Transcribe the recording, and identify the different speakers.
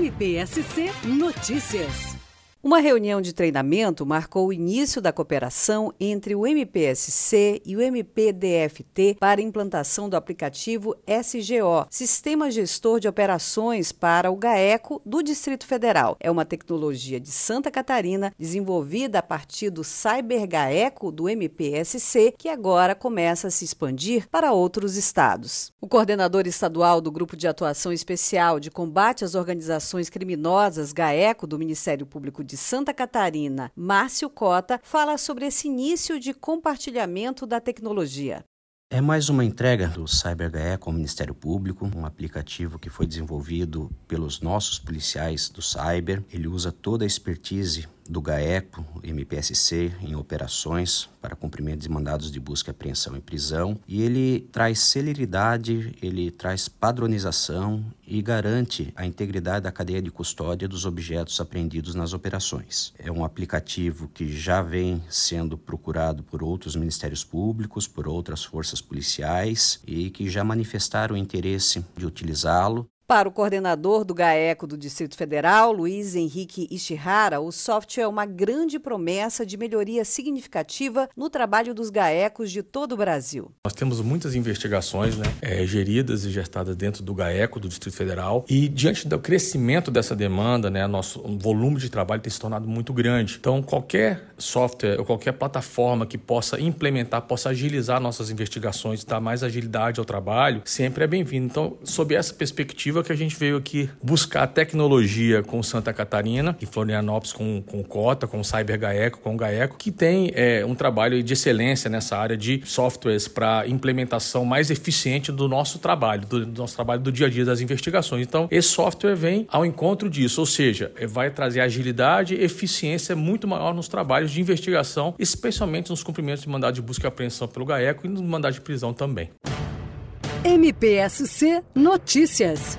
Speaker 1: MPSC Notícias. Uma reunião de treinamento marcou o início da cooperação entre o MPSC e o MPDFT para implantação do aplicativo SGO, Sistema Gestor de Operações para o GAECO do Distrito Federal. É uma tecnologia de Santa Catarina desenvolvida a partir do Cyber GAECO do MPSC, que agora começa a se expandir para outros estados. O coordenador estadual do Grupo de Atuação Especial de Combate às Organizações Criminosas GAECO do Ministério Público de Santa Catarina, Márcio Cota, fala sobre esse início de compartilhamento da tecnologia.
Speaker 2: É mais uma entrega do CyberGAE com o Ministério Público, um aplicativo que foi desenvolvido pelos nossos policiais do Cyber. Ele usa toda a expertise do GAECO, MPSC, em operações para cumprimento de mandados de busca, apreensão e prisão. E ele traz celeridade, ele traz padronização e garante a integridade da cadeia de custódia dos objetos apreendidos nas operações. É um aplicativo que já vem sendo procurado por outros ministérios públicos, por outras forças policiais e que já manifestaram interesse de utilizá-lo.
Speaker 1: Para o coordenador do GAECO do Distrito Federal, Luiz Henrique Ishihara, o software é uma grande promessa de melhoria significativa no trabalho dos GAECOs de todo o Brasil.
Speaker 3: Nós temos muitas investigações né, é, geridas e gestadas dentro do GAECO do Distrito Federal e diante do crescimento dessa demanda, né, nosso volume de trabalho tem se tornado muito grande. Então, qualquer software ou qualquer plataforma que possa implementar, possa agilizar nossas investigações, dar mais agilidade ao trabalho, sempre é bem-vindo. Então, sob essa perspectiva, que a gente veio aqui buscar tecnologia com Santa Catarina e Florianópolis com, com Cota, com Cyber Gaeco, com Gaeco, que tem é, um trabalho de excelência nessa área de softwares para implementação mais eficiente do nosso trabalho, do, do, nosso trabalho do dia a dia das investigações. Então, esse software vem ao encontro disso, ou seja, é, vai trazer agilidade eficiência muito maior nos trabalhos de investigação, especialmente nos cumprimentos de mandado de busca e apreensão pelo Gaeco e no mandado de prisão também.
Speaker 1: MPSC Notícias